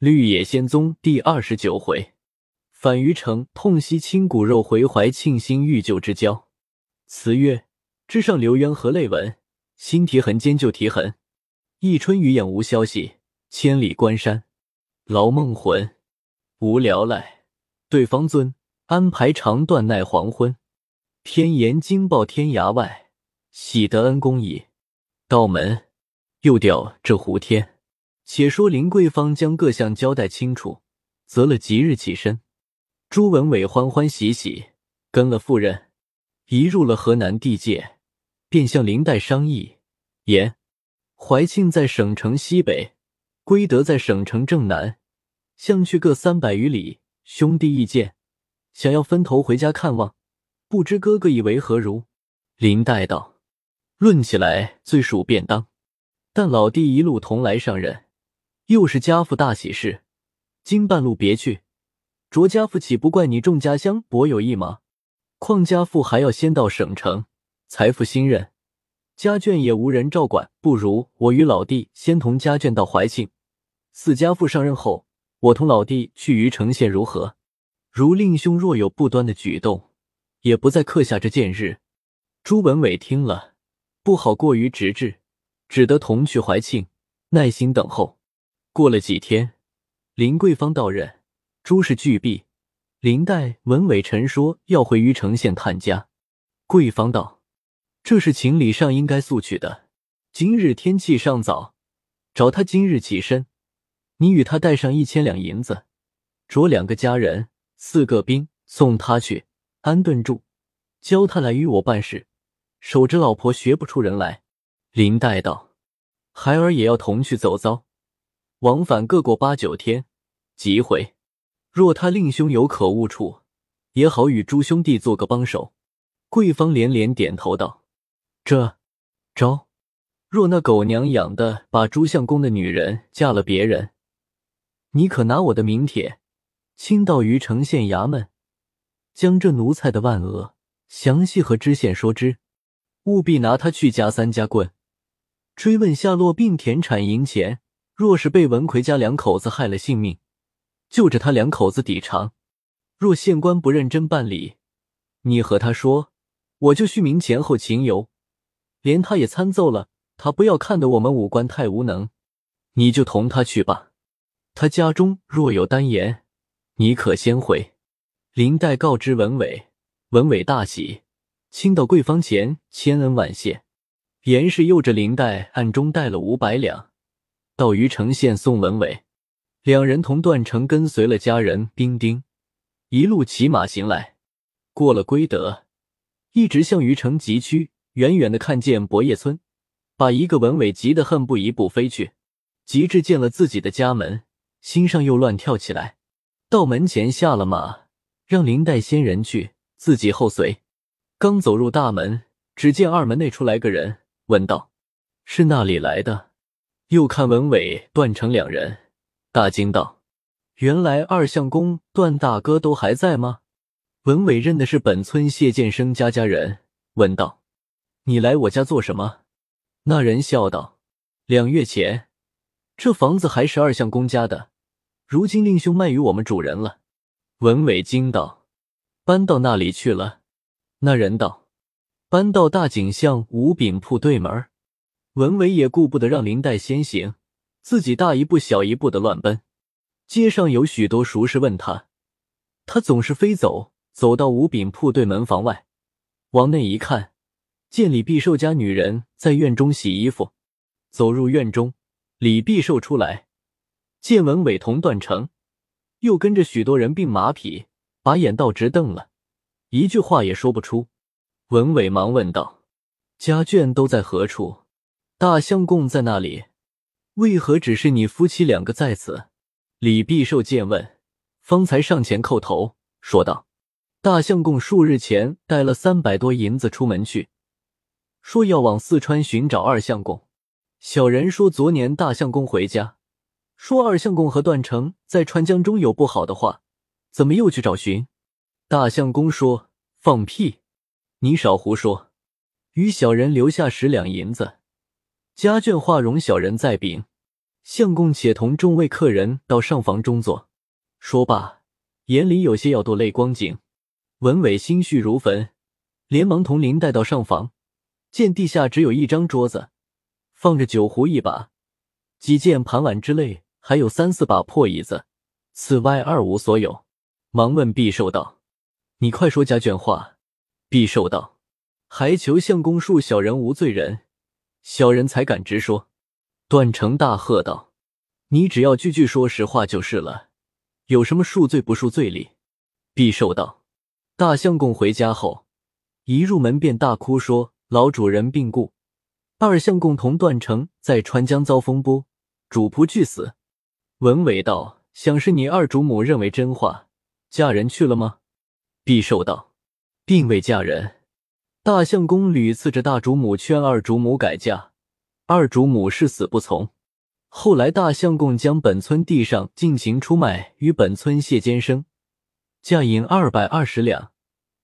绿野仙踪第二十九回，反于城痛惜亲骨肉，回怀庆心欲救之交。词曰：枝上流渊何泪纹？新题痕间旧题痕。一春雨眼无消息，千里关山劳梦魂。无聊赖对方尊，安排长断奈黄昏。天言惊爆天涯外，喜得恩公矣。道门又调这胡天。且说林桂芳将各项交代清楚，择了吉日起身。朱文伟欢欢喜喜跟了夫人，一入了河南地界，便向林黛商议，言怀庆在省城西北，归德在省城正南，相去各三百余里，兄弟意见，想要分头回家看望，不知哥哥以为何如？林黛道：“论起来，最属便当，但老弟一路同来上任。”又是家父大喜事，今半路别去，卓家父岂不怪你众家乡薄有一马？况家父还要先到省城，财富新任，家眷也无人照管，不如我与老弟先同家眷到怀庆，四家父上任后，我同老弟去虞城县如何？如令兄若有不端的举动，也不再刻下这见日。朱文伟听了，不好过于直至，只得同去怀庆，耐心等候。过了几天，林桂芳到任，诸事俱毕。林黛、文伟臣说要回虞城县探家。桂芳道：“这是情理上应该速去的。今日天气尚早，找他今日起身，你与他带上一千两银子，着两个家人、四个兵送他去安顿住，教他来与我办事，守着老婆学不出人来。”林黛道：“孩儿也要同去走遭。”往返各过八九天，即回。若他令兄有可误处，也好与诸兄弟做个帮手。桂芳连连点头道：“这招，若那狗娘养的把朱相公的女人嫁了别人，你可拿我的名帖，亲到虞城县衙门，将这奴才的万恶详细和知县说之，务必拿他去夹三夹棍，追问下落，并田产银钱。”若是被文奎家两口子害了性命，就着他两口子抵偿。若县官不认真办理，你和他说，我就续明前后情由，连他也参奏了。他不要看得我们武官太无能，你就同他去吧。他家中若有单言，你可先回。林黛告知文伟，文伟大喜，亲到贵方前千恩万谢。严氏又着林黛暗中带了五百两。到虞城县送文伟，两人同段成跟随了家人兵丁，一路骑马行来。过了归德，一直向虞城急趋。远远的看见博叶村，把一个文伟急得恨不一步飞去。及至见了自己的家门，心上又乱跳起来。到门前下了马，让林黛先人去，自己后随。刚走入大门，只见二门内出来个人，问道：“是那里来的？”又看文伟、段成两人，大惊道：“原来二相公、段大哥都还在吗？”文伟认的是本村谢建生家家人，问道：“你来我家做什么？”那人笑道：“两月前，这房子还是二相公家的，如今令兄卖与我们主人了。”文伟惊道：“搬到那里去了？”那人道：“搬到大井巷五饼铺对门。”文伟也顾不得让林黛先行，自己大一步小一步的乱奔。街上有许多熟识问他，他总是飞走，走到五饼铺对门房外，往内一看，见李必寿家女人在院中洗衣服。走入院中，李必寿出来，见文伟同段成，又跟着许多人并马匹，把眼倒直瞪了，一句话也说不出。文伟忙问道：“家眷都在何处？”大相公在那里？为何只是你夫妻两个在此？李必寿见问，方才上前叩头说道：“大相公数日前带了三百多银子出门去，说要往四川寻找二相公。小人说昨年大相公回家，说二相公和段成在川江中有不好的话，怎么又去找寻？大相公说放屁，你少胡说，与小人留下十两银子。”家眷话容小人再禀，相公且同众位客人到上房中坐。说罢，眼里有些要堕泪光景。文伟心绪如焚，连忙同林带到上房，见地下只有一张桌子，放着酒壶一把，几件盘碗之类，还有三四把破椅子，此外二无所有。忙问毕寿道：“你快说家眷话。”毕寿道：“还求相公恕小人无罪人，小人才敢直说。”段成大喝道：“你只要句句说实话就是了，有什么恕罪不恕罪哩？”毕寿道。大相公回家后，一入门便大哭说：“老主人病故，二相公同段成在川江遭风波，主仆俱死。”文伟道：“想是你二主母认为真话，嫁人去了吗？”毕寿道：“并未嫁人。大相公屡次着大主母劝二主母改嫁，二主母誓死不从。后来大相公将本村地上进行出卖，与本村谢监生。”价银二百二十两，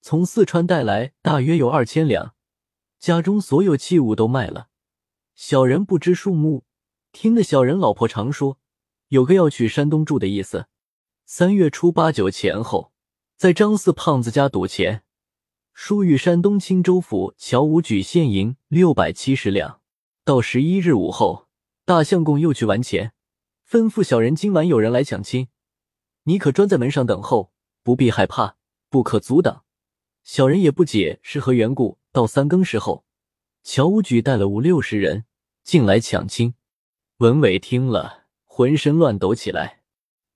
从四川带来，大约有二千两。家中所有器物都卖了。小人不知数目，听得小人老婆常说，有个要去山东住的意思。三月初八九前后，在张四胖子家赌钱，输与山东青州府乔武举现银六百七十两。到十一日午后，大相公又去玩钱，吩咐小人今晚有人来抢亲，你可专在门上等候。不必害怕，不可阻挡。小人也不解是何缘故。到三更时候，乔武举带了五六十人进来抢亲。文伟听了，浑身乱抖起来。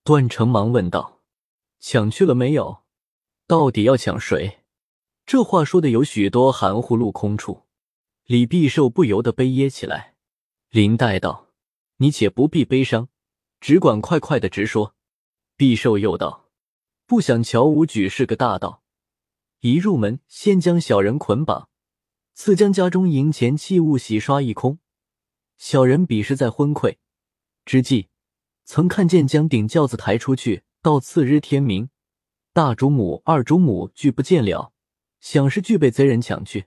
段成忙问道：“抢去了没有？到底要抢谁？”这话说的有许多含糊镂空处。李必寿不由得悲噎起来。林黛道：“你且不必悲伤，只管快快的直说。”必寿又道。不想乔武举是个大盗，一入门先将小人捆绑，次将家中银钱器物洗刷一空。小人彼时在昏聩之际，曾看见将顶轿子抬出去，到次日天明，大主母、二主母俱不见了，想是俱被贼人抢去。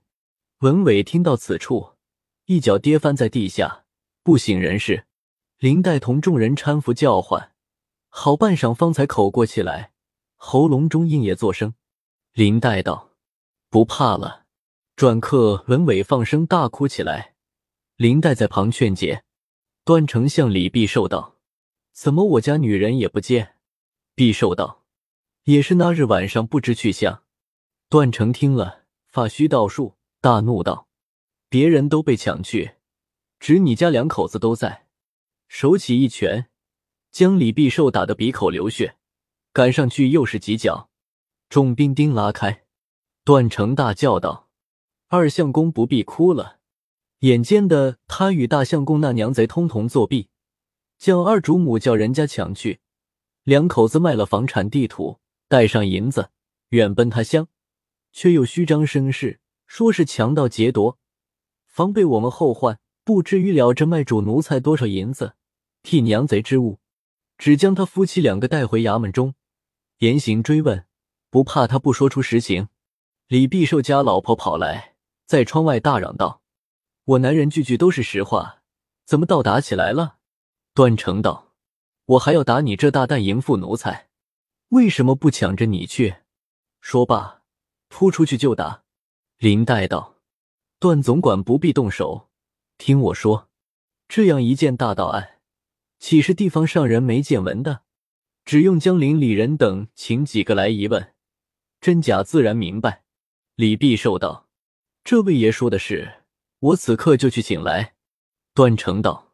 文伟听到此处，一脚跌翻在地下，不省人事。林黛同众人搀扶叫唤，好半晌方才口过气来。喉咙中应也作声，林黛道：“不怕了。”转客文伟放声大哭起来，林黛在旁劝解。段丞相李必寿道：“怎么我家女人也不见？”必寿道：“也是那日晚上不知去向。”段成听了，发须倒竖，大怒道：“别人都被抢去，只你家两口子都在！”手起一拳，将李必寿打得鼻口流血。赶上去又是几脚，众兵丁拉开。段成大叫道：“二相公不必哭了。”眼尖的他与大相公那娘贼通同作弊，将二主母叫人家抢去，两口子卖了房产地土，带上银子，远奔他乡，却又虚张声势，说是强盗劫夺，防备我们后患，不知预了这卖主奴才多少银子，替娘贼之物，只将他夫妻两个带回衙门中。严刑追问，不怕他不说出实情。李必寿家老婆跑来，在窗外大嚷道：“我男人句句都是实话，怎么倒打起来了？”段成道：“我还要打你这大蛋淫妇奴才，为什么不抢着你去？”说罢，扑出去就打。林黛道：“段总管不必动手，听我说，这样一件大盗案，岂是地方上人没见闻的？”只用江陵里人等请几个来一问，真假自然明白。李必寿道：“这位爷说的是，我此刻就去请来。”段成道：“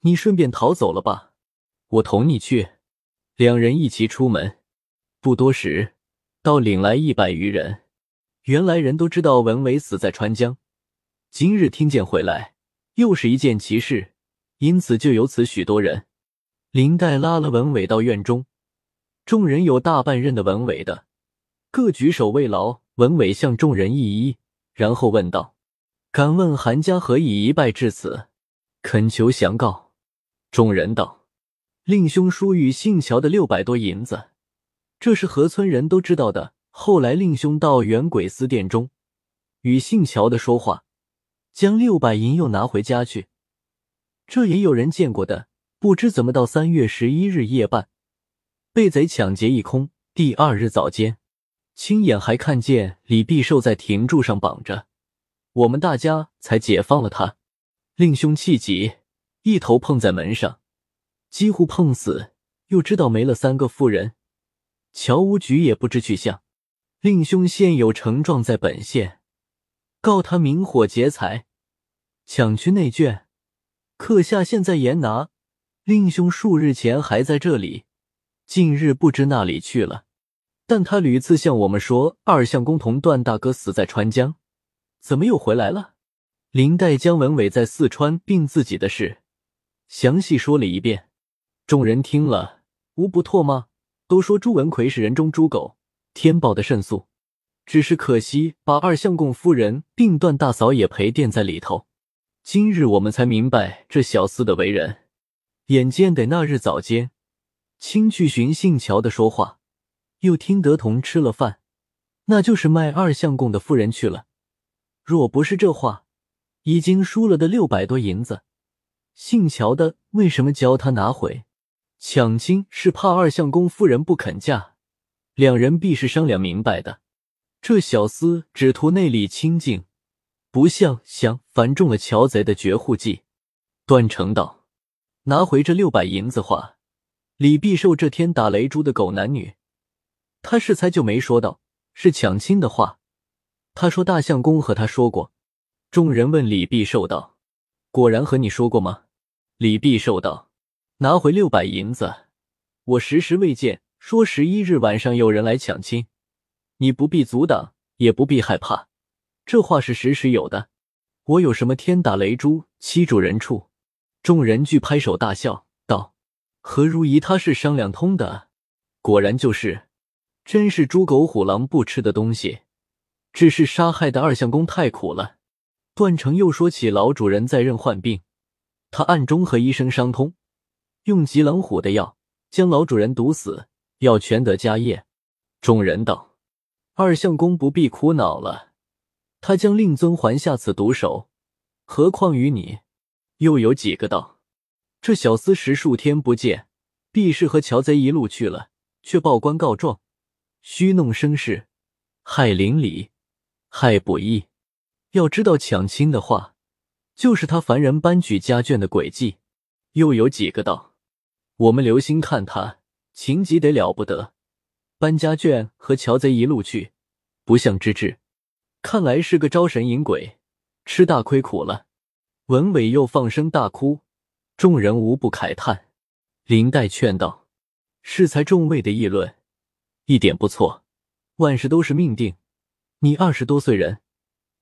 你顺便逃走了吧，我同你去。”两人一齐出门，不多时，倒领来一百余人。原来人都知道文伟死在川江，今日听见回来，又是一件奇事，因此就有此许多人。林黛拉了文伟到院中，众人有大半认得文伟的，各举手慰劳。文伟向众人一一，然后问道：“敢问韩家何以一败至此？恳求详告。”众人道：“令兄输与姓乔的六百多银子，这是河村人都知道的。后来令兄到元鬼司殿中，与姓乔的说话，将六百银又拿回家去，这也有人见过的。”不知怎么到三月十一日夜半，被贼抢劫一空。第二日早间，亲眼还看见李必寿在亭柱上绑着，我们大家才解放了他。令兄气急，一头碰在门上，几乎碰死。又知道没了三个妇人，乔无举也不知去向。令兄现有呈状在本县，告他明火劫财，抢去内眷。客下现在严拿。令兄数日前还在这里，近日不知那里去了。但他屡次向我们说二相公同段大哥死在川江，怎么又回来了？林黛将文伟在四川并自己的事详细说了一遍。众人听了，无不唾骂，都说朱文奎是人中猪狗，天宝的甚速。只是可惜把二相公夫人并段大嫂也陪垫在里头。今日我们才明白这小厮的为人。眼见得那日早间，亲去寻姓乔的说话，又听得同吃了饭，那就是卖二相公的夫人去了。若不是这话，已经输了的六百多银子，姓乔的为什么教他拿回？抢亲是怕二相公夫人不肯嫁，两人必是商量明白的。这小厮只图内里清净，不像想反中了乔贼的绝户计。段成道。拿回这六百银子话，李必寿这天打雷珠的狗男女，他是猜就没说到是抢亲的话。他说大相公和他说过。众人问李必寿道：“果然和你说过吗？”李必寿道：“拿回六百银子，我时时未见说十一日晚上有人来抢亲，你不必阻挡，也不必害怕。这话是时时有的。我有什么天打雷珠欺主人处？”众人俱拍手大笑，道：“何如疑他是商量通的？果然就是，真是猪狗虎狼不吃的东西。只是杀害的二相公太苦了。”段成又说起老主人在任患病，他暗中和医生商通，用极狼虎的药将老主人毒死，要全得家业。众人道：“二相公不必苦恼了，他将令尊还下此毒手，何况于你？”又有几个道：“这小厮十数天不见，必是和乔贼一路去了，却报官告状，虚弄声势，害邻里，害不义。要知道抢亲的话，就是他凡人搬举家眷的诡计。”又有几个道：“我们留心看他，情急得了不得，搬家眷和乔贼一路去，不像之至，看来是个招神引鬼，吃大亏苦了。”文伟又放声大哭，众人无不慨叹。林黛劝道：“适才众位的议论，一点不错。万事都是命定。你二十多岁人，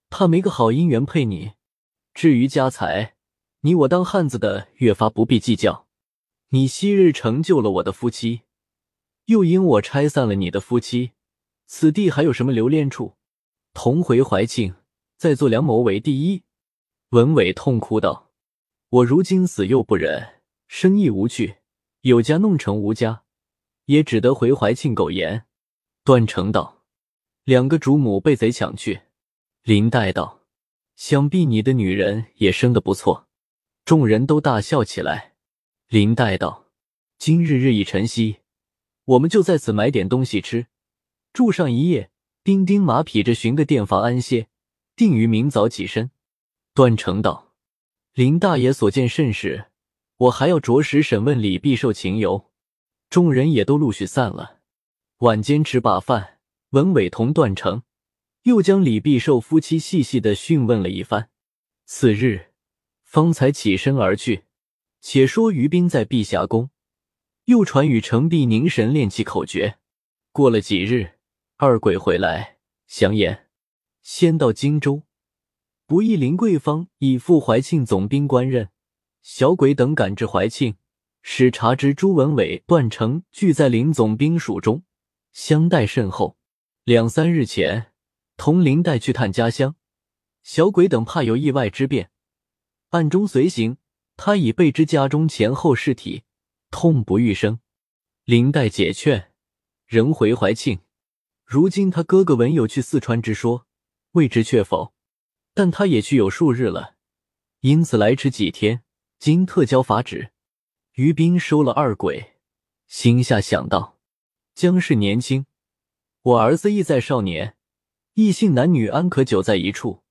怕没个好姻缘配你。至于家财，你我当汉子的越发不必计较。你昔日成就了我的夫妻，又因我拆散了你的夫妻，此地还有什么留恋处？同回怀庆，再做良谋为第一。”文伟痛哭道：“我如今死又不忍，生意无趣，有家弄成无家，也只得回怀庆苟延。”段成道：“两个主母被贼抢去。”林黛道：“想必你的女人也生得不错。”众人都大笑起来。林黛道：“今日日已晨曦，我们就在此买点东西吃，住上一夜，兵丁马匹着寻个店房安歇，定于明早起身。”段成道：“林大爷所见甚是，我还要着实审问李必寿情由。”众人也都陆续散了。晚间吃罢饭，文伟同段成又将李必寿夫妻细细的讯问了一番。次日方才起身而去。且说于斌在碧霞宫，又传与程璧凝神练气口诀。过了几日，二鬼回来，详言先到荆州。不意林桂芳已赴怀庆总兵官任，小鬼等赶至怀庆，使查知朱文伟、段成聚在林总兵署中，相待甚厚。两三日前，同林带去探家乡，小鬼等怕有意外之变，暗中随行。他已备知家中前后事体，痛不欲生。林黛解劝，仍回怀庆。如今他哥哥闻有去四川之说，未知确否。但他也去有数日了，因此来迟几天。今特交法旨，于斌收了二鬼，心下想到：姜氏年轻，我儿子亦在少年，异性男女安可久在一处？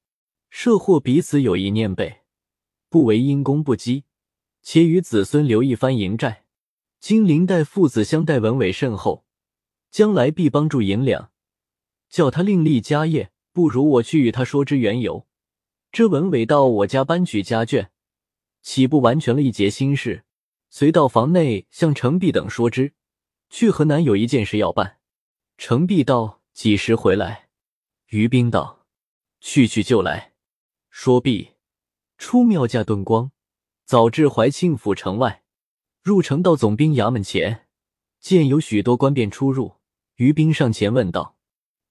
设或彼此有意念背，不为因公不羁，且与子孙留一番营寨。金林黛父子相待，文伟甚厚，将来必帮助银两，叫他另立家业。不如我去与他说之缘由。这文伟到我家搬取家眷，岂不完全了一节心事？随到房内向程璧等说之。去河南有一件事要办。程璧道：“几时回来？”于兵道：“去去就来。”说毕，出庙驾遁光，早至怀庆府城外。入城到总兵衙门前，见有许多官便出入。于兵上前问道：“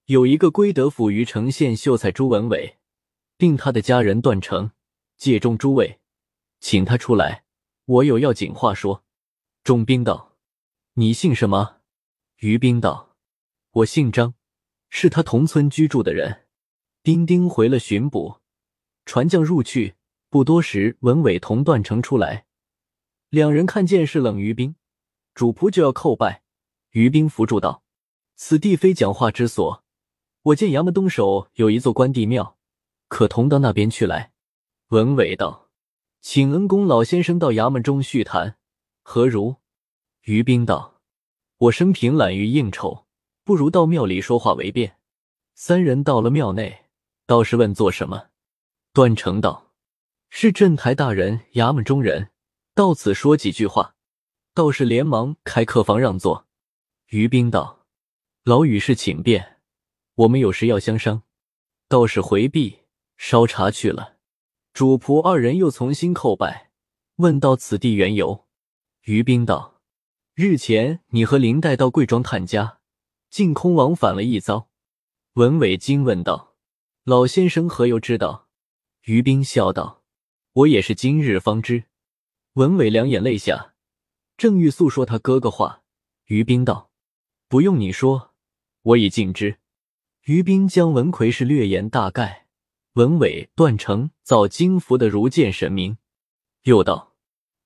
有一个归德府于城县秀才朱文伟，并他的家人段成，借中诸位，请他出来，我有要紧话说。”众兵道：“你姓什么？”于兵道：“我姓张，是他同村居住的人。”丁丁回了巡捕，传将入去，不多时，文伟同段成出来。两人看见是冷于冰，主仆就要叩拜。于冰扶住道：“此地非讲话之所。我见衙门东首有一座关帝庙，可同到那边去来。”文伟道：“请恩公老先生到衙门中叙谈，何如？”于冰道：“我生平懒于应酬，不如到庙里说话为便。”三人到了庙内，道士问做什么。段成道：“是镇台大人，衙门中人。”到此说几句话，道士连忙开客房让座。于冰道：“老与是请便，我们有事要相商。”道士回避，烧茶去了。主仆二人又重新叩拜，问到此地缘由。于冰道：“日前你和林黛到贵庄探家，竟空往返了一遭。”文伟惊问道：“老先生何由知道？”于冰笑道：“我也是今日方知。”文伟两眼泪下，正欲诉说他哥哥话，于冰道：“不用你说，我已尽知。”于冰将文奎是略言大概。文伟断成早惊服的如见神明，又道：“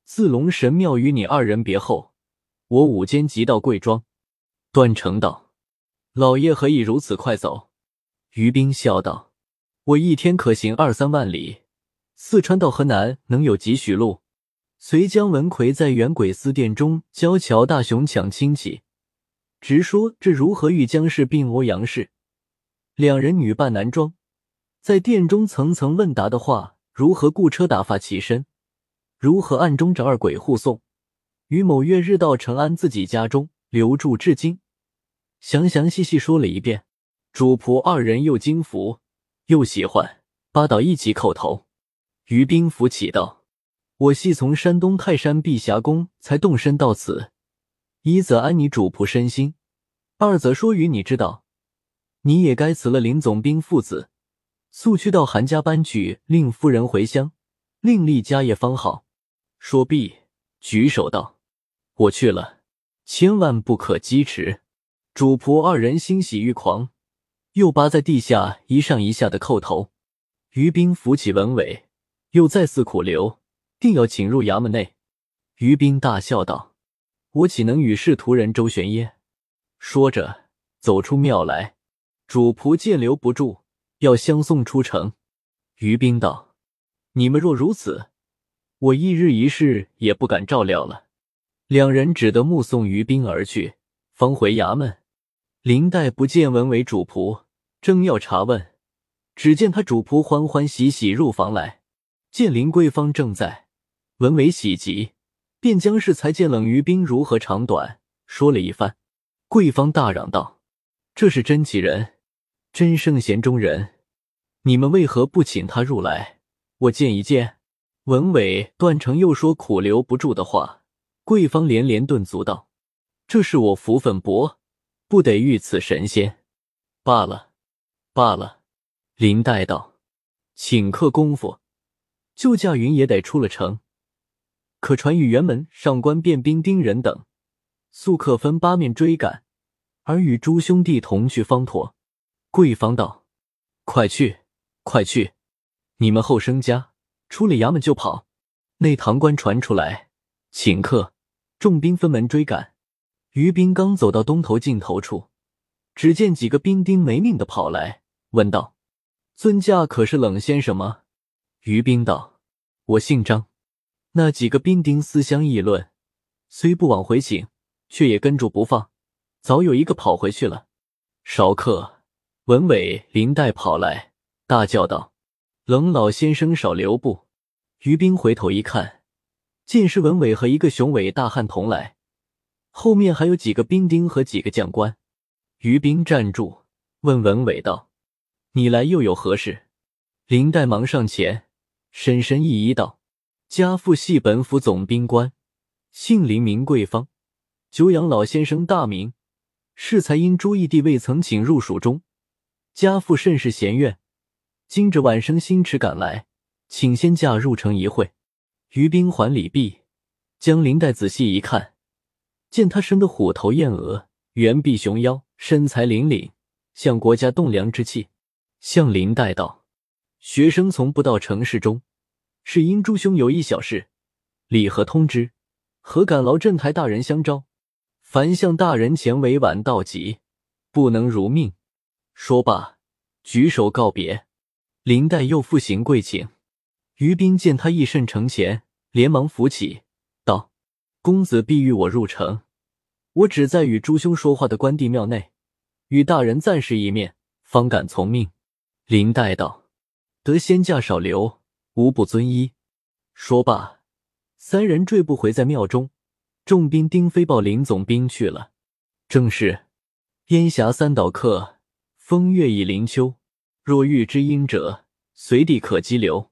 自龙神庙与你二人别后，我午间即到贵庄。”段成道：“老爷何以如此快走？”于冰笑道：“我一天可行二三万里，四川到河南能有几许路？”随姜文奎在元鬼司殿中教乔大雄抢亲戚，直说这如何与姜氏并欧阳氏两人女扮男装，在殿中层层问答的话，如何雇车打发起身，如何暗中找二鬼护送，于某月日到成安自己家中留住至今，详详细细说了一遍。主仆二人又惊服又喜欢，八倒一起叩头。于冰扶起道。我系从山东泰山碧霞宫才动身到此，一则安你主仆身心，二则说与你知道，你也该辞了林总兵父子，速去到韩家搬娶，令夫人回乡，另立家业方好。说毕，举手道：“我去了，千万不可积迟。”主仆二人欣喜欲狂，又扒在地下一上一下的叩头。于兵扶起文伟，又再次苦留。定要请入衙门内。于斌大笑道：“我岂能与仕途人周旋耶？”说着走出庙来。主仆见留不住，要相送出城。于斌道：“你们若如此，我一日一世也不敢照料了。”两人只得目送于斌而去，方回衙门。林黛不见文为主仆，正要查问，只见他主仆欢欢喜喜入房来，见林桂芳正在。文伟喜极，便将是才见冷于冰如何长短说了一番。桂芳大嚷道：“这是真奇人，真圣贤中人，你们为何不请他入来，我见一见？”文伟断成又说苦留不住的话。桂芳连连顿足道：“这是我福分薄，不得遇此神仙。”罢了，罢了。林黛道：“请客功夫，就驾云也得出了城。”可传与辕门上官便兵丁人等，速可分八面追赶，而与诸兄弟同去方妥。贵方道：“快去，快去！你们后生家出了衙门就跑。”内堂官传出来，请客众兵分门追赶。于兵刚走到东头尽头处，只见几个兵丁没命的跑来，问道：“尊驾可是冷先生吗？”于兵道：“我姓张。”那几个兵丁私相议论，虽不往回请，却也跟住不放。早有一个跑回去了。少客文伟、林黛跑来，大叫道：“冷老先生少留步！”于兵回头一看，见是文伟和一个雄伟大汉同来。后面还有几个兵丁和几个将官，于兵站住，问文伟道：“你来又有何事？”林黛忙上前，深深一揖道：“家父系本府总兵官，姓林名桂芳，久仰老先生大名，适才因朱义帝未曾请入蜀中，家父甚是嫌怨，今着晚生星驰赶来，请先驾入城一会。”于兵还礼毕，将林黛仔细一看。见他生得虎头燕额，猿臂熊腰，身材凛凛，像国家栋梁之气。向林带道：“学生从不到城市中，是因朱兄有一小事，理何通知？何敢劳镇台大人相招？凡向大人前委婉道吉，不能如命。”说罢，举手告别。林黛又复行跪请。于斌见他一甚承前，连忙扶起。道公子必欲我入城，我只在与朱兄说话的关帝庙内，与大人暂时一面，方敢从命。林黛道：“得仙驾少留，无不遵依。”说罢，三人坠步回在庙中。众兵丁飞报林总兵去了。正是烟霞三岛客，风月已林秋。若遇知音者，随地可羁留。